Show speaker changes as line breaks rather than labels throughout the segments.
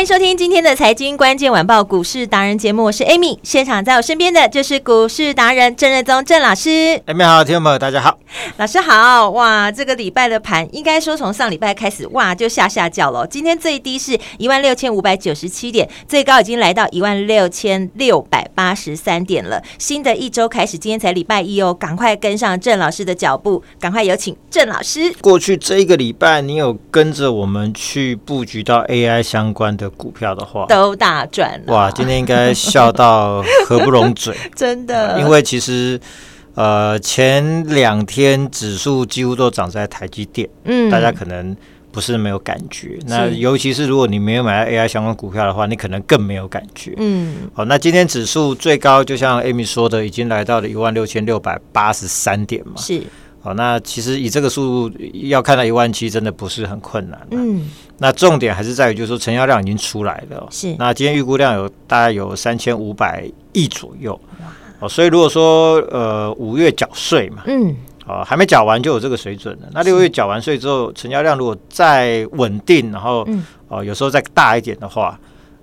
欢迎收听今天的财经关键晚报股市达人节目，我是 Amy，现场在我身边的就是股市达人郑瑞宗郑老师。
Amy 好，听众朋友大家好，
老师好。哇，这个礼拜的盘应该说从上礼拜开始哇就下下叫了，今天最低是一万六千五百九十七点，最高已经来到一万六千六百八十三点了。新的一周开始，今天才礼拜一哦，赶快跟上郑老师的脚步，赶快有请郑老师。
过去这一个礼拜，你有跟着我们去布局到 AI 相关的股票的话
都大赚
哇！今天应该笑到合不拢嘴，
真的。
因为其实呃前两天指数几乎都涨在台积电，嗯，大家可能不是没有感觉。那尤其是如果你没有买到 AI 相关股票的话，你可能更没有感觉。嗯，好，那今天指数最高就像 Amy 说的，已经来到了一万六千六百八十三点嘛。
是。
好，那其实以这个速度要看到一万七，真的不是很困难。嗯，那重点还是在于，就是说成交量已经出来了。
是，
那今天预估量有大概有三千五百亿左右。哦，所以如果说呃五月缴税嘛，嗯，哦还没缴完就有这个水准了。那六月缴完税之后，成交量如果再稳定，然后哦有时候再大一点的话。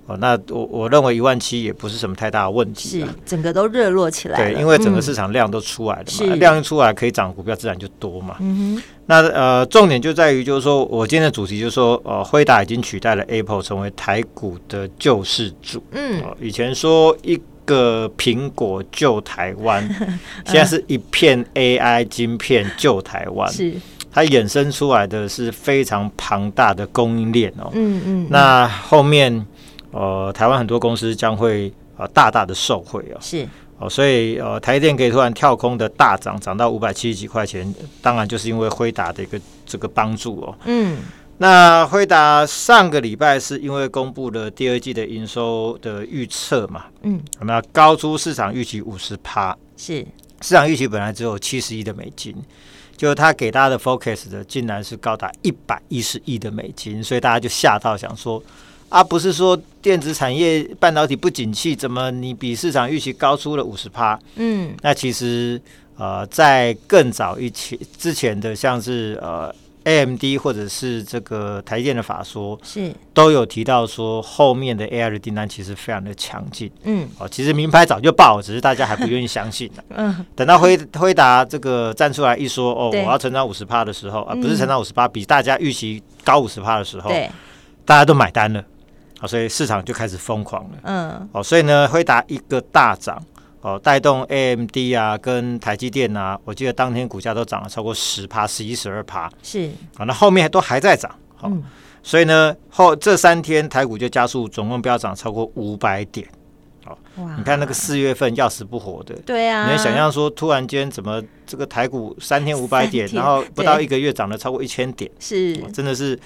哦，那我我认为一万七也不是什么太大的问题，
是整个都热络起来，
对，因为整个市场量都出来了嘛，嗯、量一出来可以涨股票自然就多嘛。嗯哼，那呃重点就在于就是说我今天的主题就是说，呃，辉达已经取代了 Apple 成为台股的救世主。嗯、呃，以前说一个苹果救台湾，现在是一片 AI 晶片救台湾，是它衍生出来的是非常庞大的供应链哦。嗯嗯，那后面。呃，台湾很多公司将会呃大大的受惠哦，
是。
哦，所以呃台电可以突然跳空的大涨，涨到五百七十几块钱，当然就是因为辉达的一个这个帮助哦。嗯，那辉达上个礼拜是因为公布了第二季的营收的预测嘛，嗯，那高出市场预期五十趴，
是。
市场预期本来只有七十亿的美金，就他给大家的 focus 的竟然是高达一百一十亿的美金，所以大家就吓到想说。啊，不是说电子产业半导体不景气，怎么你比市场预期高出了五十趴？嗯，那其实呃，在更早一期之前的，像是呃 AMD 或者是这个台电的法说，是都有提到说后面的 AI 的订单其实非常的强劲。嗯，哦，其实名牌早就爆，只是大家还不愿意相信。嗯，等到辉辉达这个站出来一说，哦，我要成长五十趴的时候，啊，不是成长五十趴，比大家预期高五十趴的时候，对，大家都买单了。好，所以市场就开始疯狂了。嗯，哦，所以呢，辉达一个大涨，哦，带动 AMD 啊，跟台积电啊，我记得当天股价都涨了超过十趴，十一、十二趴。是，好，那后面都还在涨。好，嗯、所以呢，后这三天台股就加速，总共飙涨超过五百点。你看那个四月份要死不活的，
对啊，
你能想象说，突然间怎么这个台股三天五百点，然后不到一个月涨了超过一千点，是，真的是。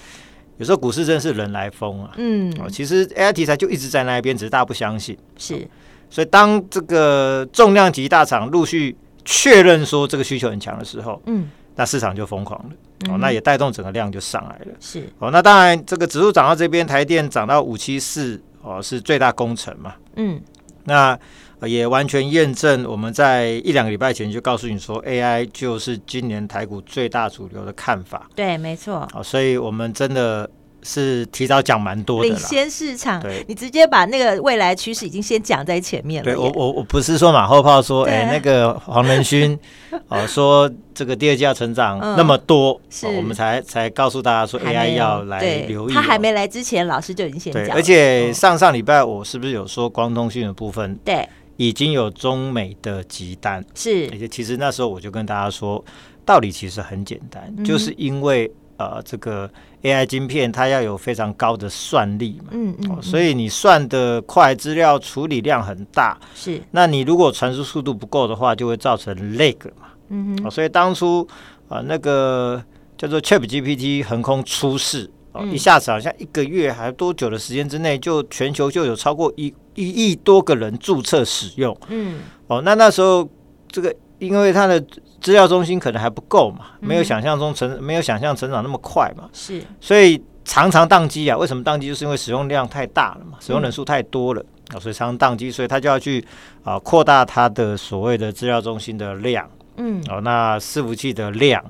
有时候股市真的是人来疯啊，嗯，哦，其实 AI 题材就一直在那一边，只是大家不相信，
是，
所以当这个重量级大厂陆续确认说这个需求很强的时候，嗯，那市场就疯狂了，哦，那也带动整个量就上来了，是，哦，那当然这个指数涨到这边，台电涨到五七四，哦，是最大功臣嘛，嗯，那。也完全验证我们在一两个礼拜前就告诉你说，AI 就是今年台股最大主流的看法。
对，没错。
好，所以我们真的是提早讲蛮多的，
领先市场。对，你直接把那个未来趋势已经先讲在前面了。
对我，我我不是说马后炮说，哎，那个黄仁勋 哦说这个第二季要成长那么多，是我们才才告诉大家说 AI 要来留意。
他还没来之前，老师就已经先讲。
而且上上礼拜我是不是有说光通讯的部分？
对。
已经有中美的集单，
是，
而且其实那时候我就跟大家说，道理其实很简单，嗯、就是因为呃呃这个 AI 晶片，它要有非常高的算力嘛，
嗯嗯，
哦，所以你算的快，资料处理量很大，
是，
那你如果传输速度不够的话，就会造成 lag 嘛，
嗯哼，
哦，所以当初啊、呃、那个叫做 ChatGPT 横空出世。哦，一下子好像一个月还多久的时间之内，就全球就有超过一一亿多个人注册使用。嗯，哦，那那时候这个因为它的资料中心可能还不够嘛，没有想象中成没有想象成长那么快嘛，是，所以常常宕机啊。为什么宕机？就是因为使用量太大了嘛，使用人数太多了啊，所以常常宕机，所以他就要去啊扩大它的所谓的资料中心的量。嗯，哦，那伺服器的量。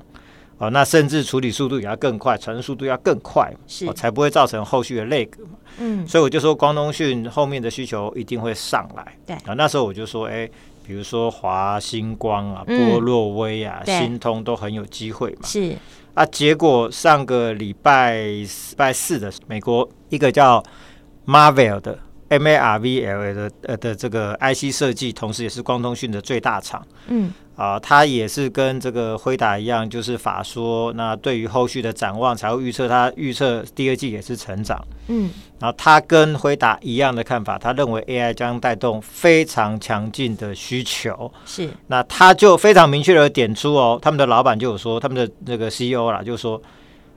哦，那甚至处理速度也要更快，传输速度要更快，是、哦、才不会造成后续的 lag 嘛。嗯，所以我就说光通讯后面的需求一定会上来。对啊，那时候我就说，哎、欸，比如说华星光啊、波洛威啊、嗯、新通都很有机会嘛。是啊，结果上个礼拜礼拜四的美国一个叫 Marvell 的 M A R V L A 的呃的这个 IC 设计，同时也是光通讯的最大厂。嗯。啊，它也是跟这个辉达一样，就是法说。那对于后续的展望，才会预测它预测第二季也是成长。嗯，然后他跟辉达一样的看法，他认为 AI 将带动非常强劲的需求。是，那他就非常明确的点出哦，他们的老板就有说，他们的那个 CEO 啦，就说，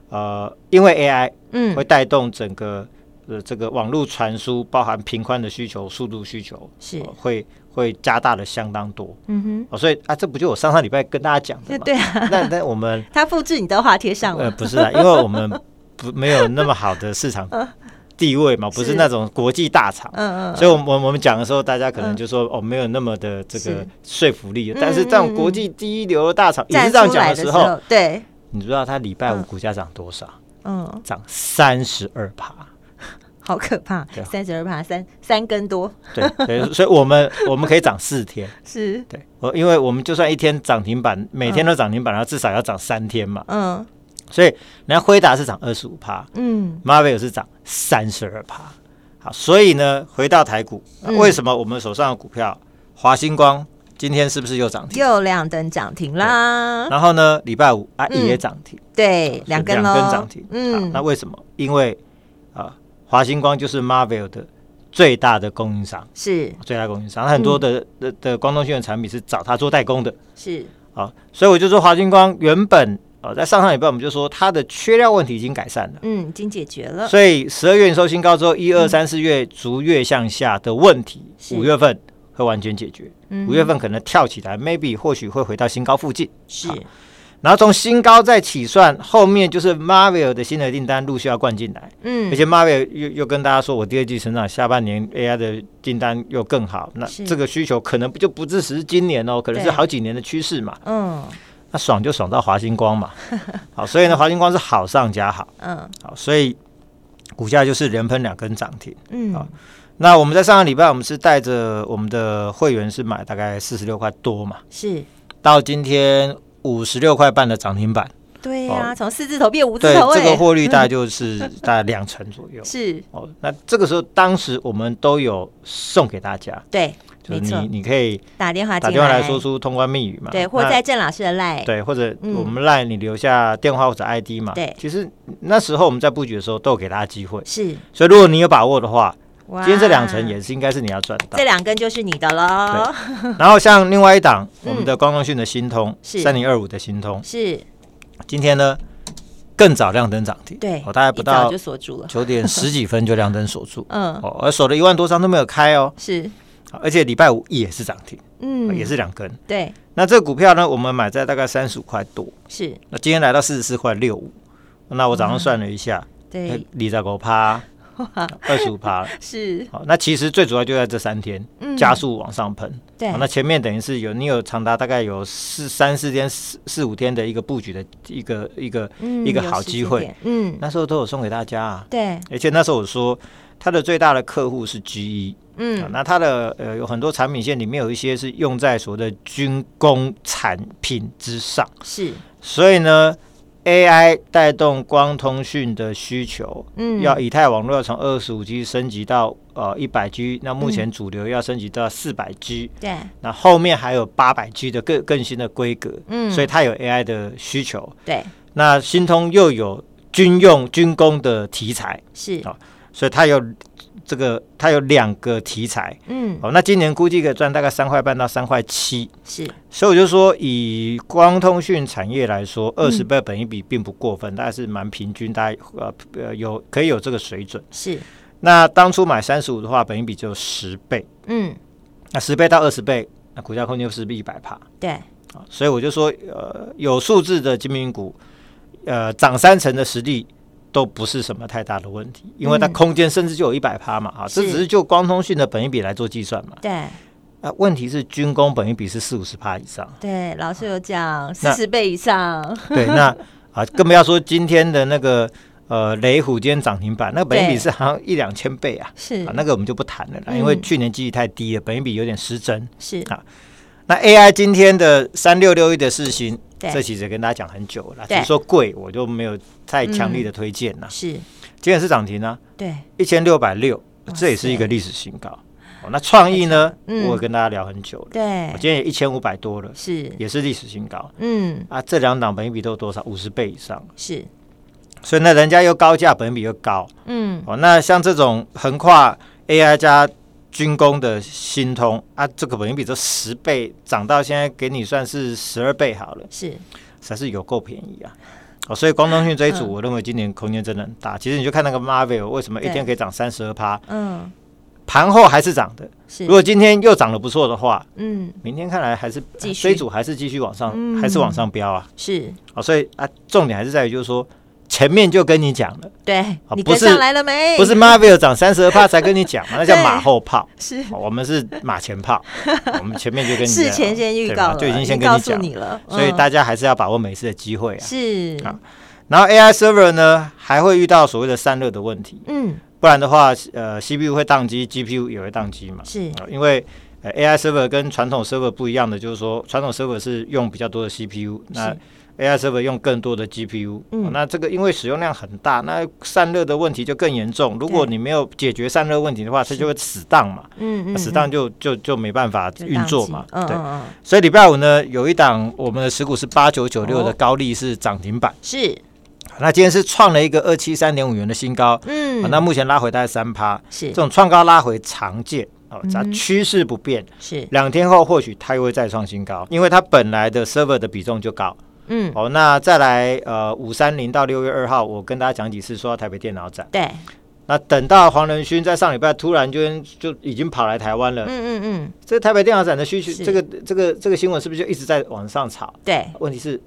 呃，因为 AI 嗯会带动整个呃这个网络传输，包含频宽的需求、速度需求是、呃、会。会加大的相当多，嗯哼，哦，所以啊，这不就我上上礼拜跟大家讲的吗？对啊，那那我们
他复制你的话贴上了，
呃，不是啊，因为我们不没有那么好的市场地位嘛，不是那种国际大厂，嗯嗯，所以我们我们讲的时候，大家可能就说哦，没有那么的这个说服力。但是这种国际第一流的大厂也是这样讲的时候，对，你知道他礼拜五股价涨多少？嗯，涨三十二趴。
好可怕，三十二趴，三三根多，
对对，所以我们我们可以涨四天，
是。
对，我因为我们就算一天涨停板，每天都涨停板，然后至少要涨三天嘛，嗯，所以人家辉达是涨二十五趴，嗯，Marvell 是涨三十二趴，好，所以呢，回到台股，为什么我们手上的股票华星光今天是不是又涨停？
又亮灯涨停啦，
然后呢，礼拜五啊也涨停，
对，两根
两根涨停，嗯，那为什么？因为啊。华星光就是 Marvell 的最大的供应商，是最大供应商。很多的、嗯、的的光通讯的产品是找他做代工的，是啊。所以我就说华星光原本呃在上上礼拜我们就说它的缺料问题已经改善了，
嗯，已经解决了。
所以十二月收新高之后，一二三四月逐月向下的问题，五、嗯、月份会完全解决。五、嗯、月份可能跳起来，maybe 或许会回到新高附近，是。然后从新高再起算，后面就是 Marvell 的新的订单陆续要灌进来，嗯，而且 Marvell 又又跟大家说，我第二季成长，下半年 AI 的订单又更好，那这个需求可能不就不只是今年哦，可能是好几年的趋势嘛，嗯，那爽就爽到华星光嘛，好，所以呢，华星光是好上加好，嗯，好，所以股价就是连喷两根涨停，嗯，好，那我们在上个礼拜，我们是带着我们的会员是买大概四十六块多嘛，是。到今天。五十六块半的涨停板，
对呀、啊，从、哦、四字头变五字头，
对，这个获利大概就是大概两成左右。是。哦，那这个时候当时我们都有送给大家，
对，
就是你你可以
打电话
打电话来说出通关密语嘛，
对，或在郑老师的赖，
对，或者我们赖你留下电话或者 ID 嘛，对，其实那时候我们在布局的时候都有给大家机会，是，所以如果你有把握的话。今天这两层也是应该是你要赚到，
这两根就是你的喽。
然后像另外一档，我们的光通讯的新通三零二五的新通是，今天呢更早亮灯涨停，对，我大概不到就锁住了，九点十几分就亮灯锁住，嗯，哦，而锁了一万多张都没有开哦，是，而且礼拜五也是涨停，嗯，也是两根，对。那这个股票呢，我们买在大概三十五块多，是，那今天来到四十四块六五，那我早上算了一下，对，你在给我趴。二十五趴是好，那其实最主要就在这三天，嗯、加速往上喷。对，那前面等于是有你有长达大概有四三四天四四五天的一个布局的一个一个、嗯、一个好机会。嗯，那时候都有送给大家啊。对，而且那时候我说他的最大的客户是 GE。嗯，那它的呃有很多产品线里面有一些是用在所谓的军工产品之上。是，所以呢。AI 带动光通讯的需求，嗯，要以太网络要从二十五 G 升级到呃一百 G，那目前主流要升级到四百 G，对，那后面还有八百 G 的更更新的规格，嗯，所以它有 AI 的需求，对，那新通又有军用军工的题材，
是。
啊，所以它有这个它有两个题材，
嗯，
哦，那今年估计可以赚大概三块半到三块七，
是，
所以我就说以光通讯产业来说，二十倍本一比并不过分，大概是蛮平均，大概呃呃有可以有这个水准。
是，
那当初买三十五的话，本一比就十倍，
嗯，
那十倍到二十倍，那股价空间是不是一百帕？
对，
啊，所以我就说，呃，有数字的精品股，呃，涨三成的实力都不是什么太大的问题，因为它空间甚至就有一百趴嘛，啊，这只是就光通讯的本益比来做计算嘛。
对，
啊，问题是军工本益比是四五十趴以上。
对，老师有讲四十倍以上。
对，那啊，更不要说今天的那个呃雷虎今天涨停板，那个本益比是好像一两千倍啊，
是
啊，那个我们就不谈了啦，
嗯
因为去年记忆太低了，本益比有点失真。
是
啊那 AI 今天的三六六一的世芯，
对
这其实跟大家讲很久了，只
对
是说贵，我就没有太强力的推荐了。
是，
今天是涨停啊，
对，
一千六百六，这也是一个历史新高。哦，那创意呢？
嗯
我有跟大家聊很久了，
对
我，今天也一千五百多了，
是，
也是历史新高
嗯，
啊。这两档本益比都有多少？五十倍以上，
是，
所以呢，人家又高价，本益比又高。
嗯，
哦，那像这种横跨 AI 加军工的新通啊，这个本益比这十倍涨到现在给你算是十二倍好了，
是，
才是有够便宜啊！哦，所以光通讯这一组，
嗯。
我认为今年空间真的很大。其实你就看那个 Marvel 为什么一天可以涨三十二趴，
嗯，
盘后还是涨的。
是。
如，果今天又涨得不错的话，
嗯，
明天看来还是
继续。
这一组还是继续往上，
嗯。
还是往上飙啊！
是，
哦，所以啊，重点还是在于就是说前面就跟你讲了，
对，你
不是
跟上来了没？
不是 Marvel 涨三十二趴才跟你讲嘛，那叫马后炮。
是，
哦我们是马前炮，我们前面就跟你
事前先预告
就已经先跟
告
你讲，
诉你了，
所以
嗯
大家还是要把握每次的机会啊。
是，
啊然后 AI server 呢，还会遇到所谓的散热的问题，
嗯，
不然的话，呃，CPU 会宕机，GPU 也会宕机嘛。
是，
呃因为呃 AI server 跟传统 server 不一样的，就是说传统 server 是用比较多的 CPU，那 AI server 用更多的 GPU，、
嗯。
哦那这个因为使用量很大，那散热的问题就更严重。如果你没有解决散热问题的话，它就会死当嘛，
嗯嗯，
死当就就就没办法
就
运作嘛。对，所以礼拜五呢，有一档我们的持股是八九九六的
哦。
高利是涨停板，
是，
那今天是创了一个二七三点五元的新高，
嗯。
啊，那目前拉回大概三趴，
是。
这种创高拉回常见。哦，它
嗯
趋势不变，
是，
两天后或许它又会再创新高，因为它本来的 server 的比重就高。
嗯，
哦，那再来呃五三零到六月二号，我跟大家讲几次说到台北电脑展，
对，
那等到黄仁勋在上礼拜突然就就已经跑来台湾了，
嗯嗯嗯，
这个台北电脑展的需求，这个这个这个新闻是不是就一直在往上炒？
对，
问题是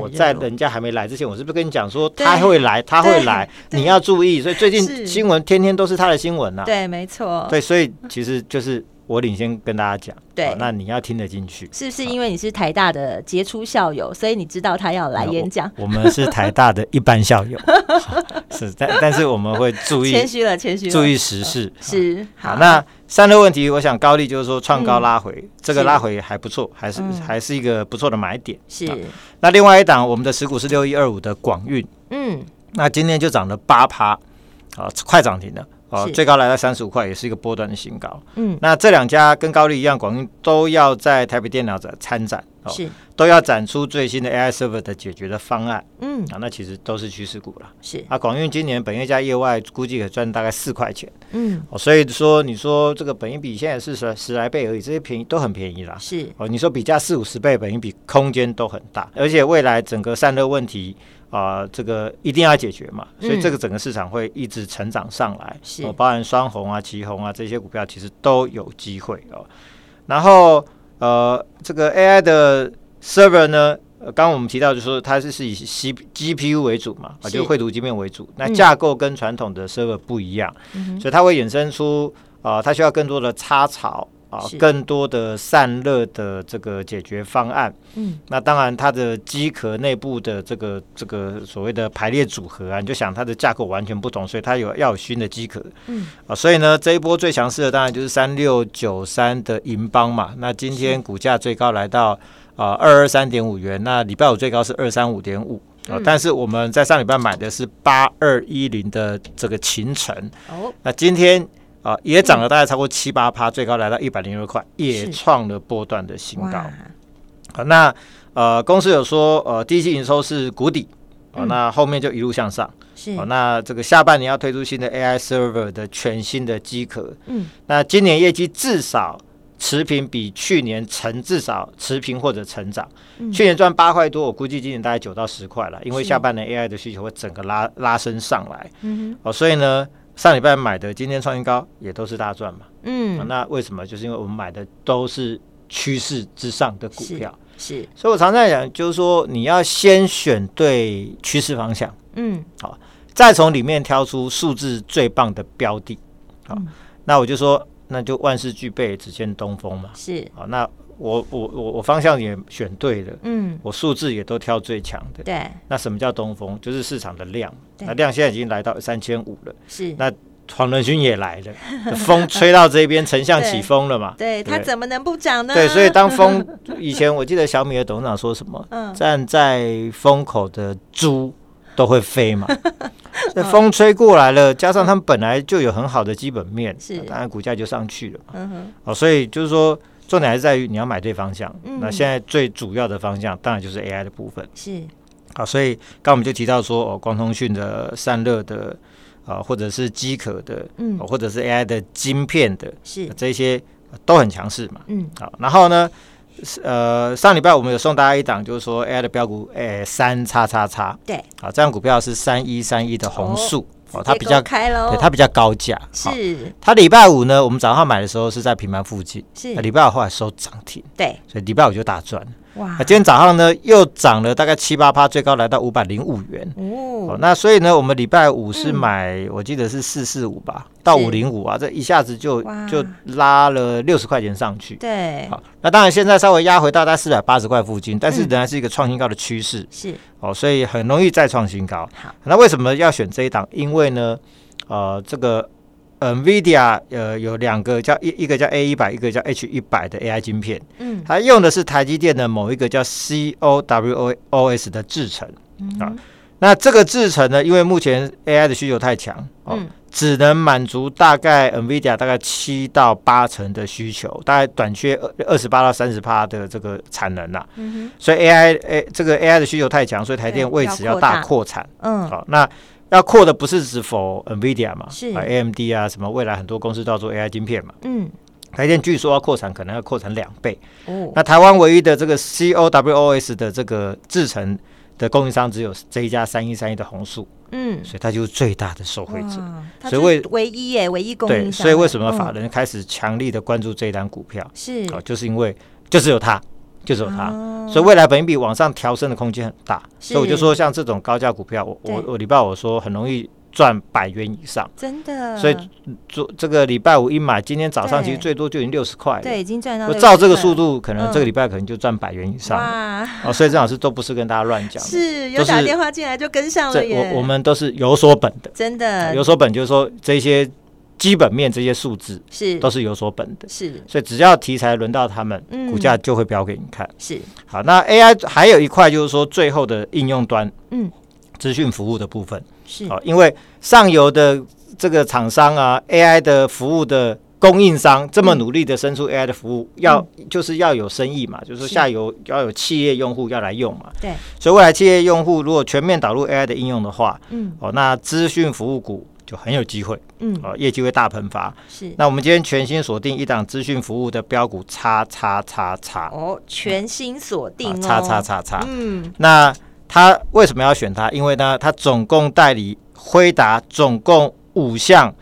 我在人家还没来之前，我是不是跟你讲
说
他会来，他会
来，
你要注意。所以最近新闻天天都是他的新闻呐、啊。
对，没错，
对，所以其实就是我领先跟大家讲，
对。
哦那你要听得进去。
是不是因为你是台大的杰出校友，所以你知道他要来演讲？
我我们是台大的一般校友，是，但但是我们会注意
谦虚了，谦虚，
注意时事。
是
好，那三个问题，我想高利就是说创高拉回，
嗯。
这个拉回还不错，还是
嗯。
还是一个不错的买点。
是。
好，那另外一档我们的持股是六一二五的广运，
嗯，
那今天就涨了八趴，啊，快涨停了。哦，最高来到三十五块，也是一个波段的新高。
嗯，
那这两家跟高利一样，广运都要在台北电脑展参展，哦，
是，
都要展出最新的 AI server 的解决的方案。
嗯，
啊。那其实都是趋势股了。
是，
啊，广运今年本业加业外估计可赚大概四块钱。
嗯，
哦，所以说你说这个本益比现在是十十来倍而已，这些便宜都很便宜啦。
是，
哦，你说比价四五十倍，本益比空间都很大，而且未来整个散热问题啊、呃这个一定要解决嘛，所以
嗯
这个整个市场会一直成长上来，
是。
哦，包含双红啊、旗红啊这些股票其实都有机会哦。然后呃，这个 AI 的 server 呢，呃，刚刚我们提到就是说它是是以 C GPU 为主嘛，啊，就是绘图晶片为主，那
嗯。
架构跟传统的 server 不一样，
嗯
所以它会衍生出啊、呃，它需要更多的插槽。啊，更多的散热的这个解决方案。
嗯，
那当然，它的机壳内部的这个这个所谓的排列组合啊，你就想它的架构完全不同，所以它有要有新的机壳。
嗯，
啊，所以呢，这一波最强势的当然就是三六九三的银邦嘛。那今天股价最高来到啊二二三点五元，那礼拜五最高是二三五点五。啊，但是我们在上礼拜买的是八二一零的这个秦城。
哦，
那今天。啊，也涨了大概超过七八趴，最高来到一百零六块，也创了波段的新高。好，那呃，公司有说，呃，第一季营收是谷底，哦，那后面就一路向上。
是
哦，那这个下半年要推出新的 AI server 的全新的机壳。
嗯，
那今年业绩至少持平，比去年成至少持平或者成长。
嗯、
去年赚八块多，我估计今年大概九到十块了，因为下半年 AI 的需求会整个拉拉升上来。
嗯哼，
哦，所以呢，上礼拜买的今天创新高也都是大赚嘛。
嗯、
哦，那为什么？就是因为我们买的都是趋势之上的股票。
是，是
所以我常在讲，就是说你要先选对趋势方向。
嗯，
好。再从里面挑出数字最棒的标的，好，嗯、那我就说，那就万事俱备，只欠东风嘛。
是，
好，那我我我我方向也选对了，
嗯，
我数字也都挑最强的。
对，
那什么叫东风？就是市场的量，那量现在已经来到三千五了。
是，
那黄仁勋也来了，风吹到这边，丞相起风了嘛？
对，对，它怎么能不涨呢？
对，所以当风以前我记得小米的董事长说什么？
嗯，
站在风口的猪都会飞嘛。那风吹过来了，加上他们本来就有很好的基本面，
是
当然股价就上去了嘛。
嗯哼，
哦，所以就是说，重点还是在于你要买对方向。
嗯、
那现在最主要的方向，当然就是 AI 的部分。
是，
好，所以刚刚我们就提到说，哦，光通讯的散热的，啊、呃，或者是机壳的，
嗯、
哦，或者是 AI 的晶片的，
是
这些都很强势嘛。
嗯，
好，然后呢？呃，上礼拜我们有送大家一档，就是说 AI 的标股，诶，三叉叉叉，
对，
好，这张股票是三一三一的弘塑，哦，它比较
开喽，
对，它比较高价，
是，
它礼拜五呢，我们早上买的时候是在平盘附近，
是，
礼拜五后来收涨停，
对，
所以礼拜五就大赚，
哇，
那今天早上呢又涨了大概七八趴，最高来到五百零五元，哦，那所以呢，我们礼拜五是买，我记得是四四五吧。到五零五啊，这一下子就就拉了六十块钱上去。
对，
好，那当然现在稍微压回到大概四百八十块附近，但是仍然是一个创新高的趋势。
是
哦，所以很容易再创新高。
好，
那为什么要选这一档？因为呢，呃，这个 NVIDIA 呃有两个叫一一个叫 A 一百，一个叫 H 一百的 AI 晶片。嗯，它用的是台积电的某一个叫 CoWoS 的制程。啊，那这个制程呢，因为目前 AI 的需求太强，哦。只能满足大概 NVIDIA 大概七到八成的需求，大概短缺二二十八到三十趴的这个产能呐、啊。嗯、哼所以 AI A 这个 AI 的需求太强，所以台电为此要大扩产。嗯，好，那要扩的不是只否 NVIDIA 嘛？
是、
啊、AMD 啊，什么未来很多公司都要做 AI 晶片嘛。嗯，台电据说要扩产，可能要扩产两倍。哦，那台湾唯一的这个 CoWoS 的这个制程的供应商只有这一家三一三一的红树。嗯，所以它就是最大的受惠者，
所以为唯一耶，唯一供应商。
对，所以为什么法人开始强力的关注这一单股票？
是
哦，就是因为就是有它，就只有它，所以未来本益比往上调升的空间很大。所以我就说，像这种高价股票，我我我礼拜我说很容易。赚百元以上，
真的。
所以做这个礼拜五一买，今天早上其实最多就已经六十块了。
对，已经赚到。
我照这个速度，可能这个礼拜可能就赚百元以上。哇！哦，所以郑老师都不是跟大家乱讲，
是有打电话进来就跟上了耶。
我我们都是有所本的，
真的
有所本，就是说这些基本面这些数字
是都
是有所本的。
是，
所以只要题材轮到他们，股价就会飙给你看。
是。
好，那 AI 还有一块就是说最后的应用端，嗯，资讯服务的部分。
是
哦，因为上游的这个厂商啊，AI 的服务的供应商这么努力的生出 AI 的服务，要就是要有生意嘛，就是下游要有企业用户要来用嘛。
对，
所以未来企业用户如果全面导入 AI 的应用的话，嗯，哦，那资讯服务股就很有机会，嗯，哦，业绩会大喷发。
是，
那我们今天全新锁定一档资讯服务的标股，叉叉叉叉。
哦，全新锁定
叉叉叉叉。嗯，那。他为什么要选它？因为呢，他总共代理辉达总共五项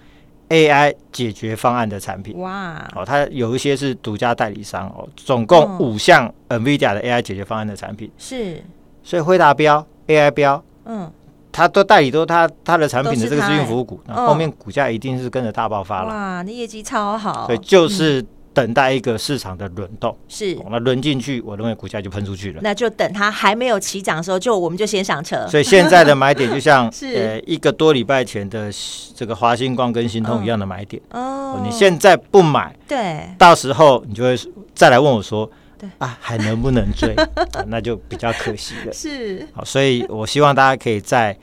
AI 解决方案的产品。哇！哦，他有一些是独家代理商哦，总共五项 NVIDIA 的 AI 解决方案的产品。
是，
所以辉达标 AI 标，嗯，他都代理都他他的产品的这个咨询服务股，那后面股价一定是跟着大爆发了。
哇，那业绩超好。
对，就是。等待一个市场的轮动，
是
那轮进去，我认为股价就喷出去了。
那就等它还没有起涨的时候，就我们就先上车。
所以现在的买点就像
是
呃一个多礼拜前的这个华星光跟新通一样的买点。哦，你现在不买，
对，
到时候你就会再来问我说，对啊，还能不能追？那就比较可惜了。
是，
好，所以我希望大家可以在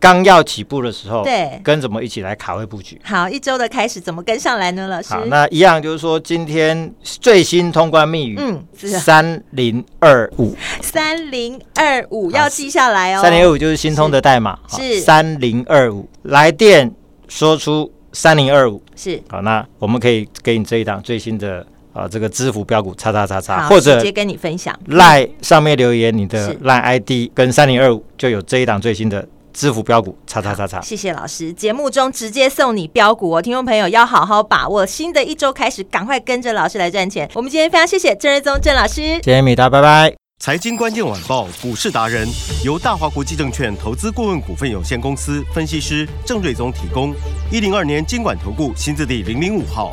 刚要起步的时候，
对，
跟着我们一起来卡位布局。
好，一周的开始怎么跟上来呢？老师，
好，那一样就是说，今天最新通关密语，
嗯，
三零二五，
三零二五要记下来哦。
三零二五就是新通的代码，
是
三零二五，来电说出三零二五，
是
好，那我们可以给你这一档最新的。啊，这个支付标股叉叉叉叉，或者
直接跟你分享
赖上面留言，你的
是
赖 ID 跟三零二五就有这一档最新的支付标股叉叉叉叉。
谢谢老师，节目中直接送你标股哦，听众朋友要好好把握，新的一周开始，赶快跟着老师来赚钱。我们今天非常谢谢郑瑞宗郑老师，
谢谢米达，拜拜。
财经关键晚报股市达人由大华国际证券投资顾问股份有限公司分析师郑瑞宗提供。一零二年经管投顾新字第零零五号。